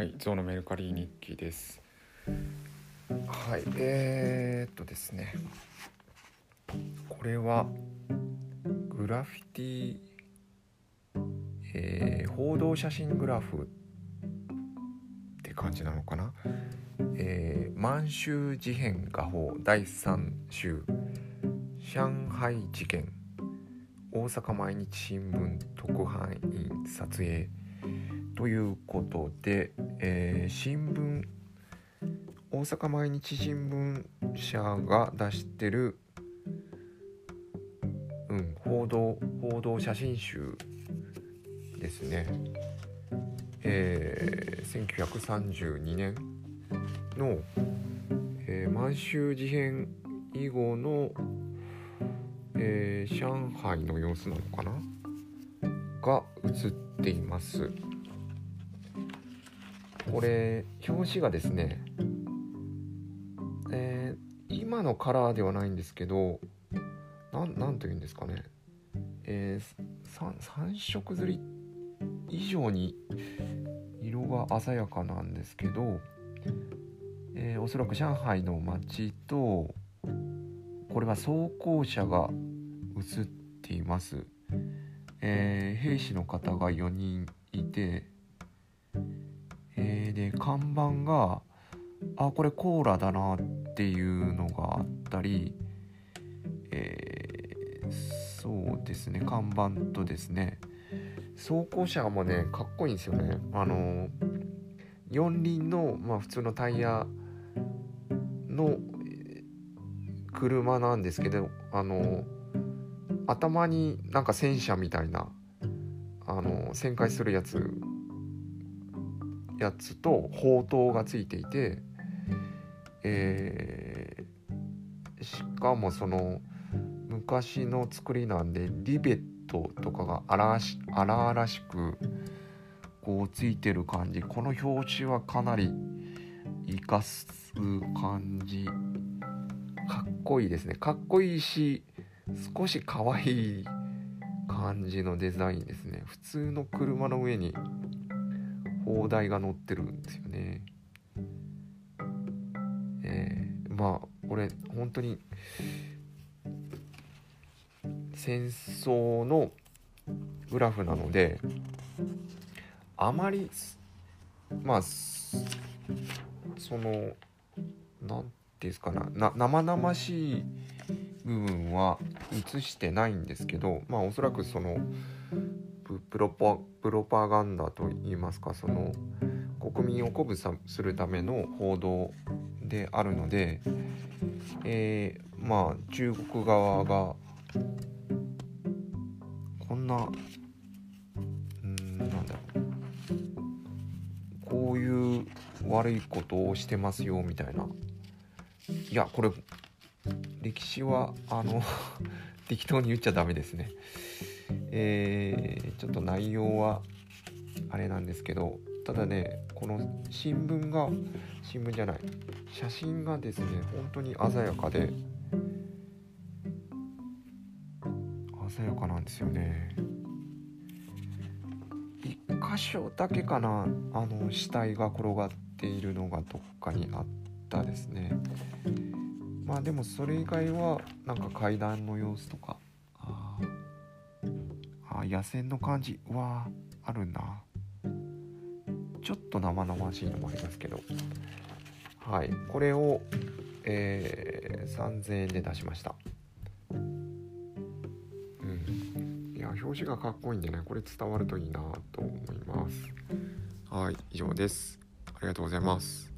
はい、ゾウのメルカリ日記です。はい、えー、っとですね。これはグラフィティ、えー報道写真グラフって感じなのかな？えー満州事変画報第3週上海事件大阪毎日新聞特派員撮影ということで、えー新聞大阪毎日新聞社が出してる、うん、報道報道写真集ですね。えー1932年の、えー満州事変以後の、えー上海の様子なのかな？が映っています。これ表紙がですね、えー今のカラーではないんですけどなんというんですかね、えー、3, 色刷り以上に色が鮮やかなんですけど、えーおそらく上海の街とこれは装甲車が映っています、えー兵士の方が4人いて、えーで看板があこれコーラだなっていうのがあったり、えーそうですね看板とですね。装甲車もねかっこいいんですよね。あの四輪の、まあ、普通のタイヤの車なんですけどあの頭になんか戦車みたいなあの旋回するやつやつと砲塔がついていて、えーしかもその昔の作りなんでリベットとかが荒々しくこうついてる感じ。この表紙はかなり生かす感じ。かっこいいですね。かっこいいし少し可愛い感じのデザインですね。普通の車の上に砲台が乗ってるんですよね。えーまあこれ本当に戦争のグラフなのであまりまあそのなんていうんですかなな生々しい部分は映してないんですけどまあおそらくそのプロパプロパガンダといいますかその国民を鼓舞するための報道であるので、えーまあ中国側がこんなうんなんだろう。こういう悪いことをしてますよみたいな。いやこれ歴史はあの 適当に言っちゃダメですね。えーちょっと内容はあれなんですけどただねこの新聞が新聞じゃない写真がですね本当に鮮やかで鮮やかなんですよね。一箇所だけかなあの死体が転がっているのがどっかにあったですね。まあでもそれ以外はなんか階段の様子とか野戦の感じうわーあるな。ちょっと生々しいのもありますけど。はい。これを、えー3000円で出しました。うん。いや表紙がかっこいいんでねこれ伝わるといいなと思います。はい。以上です。ありがとうございます。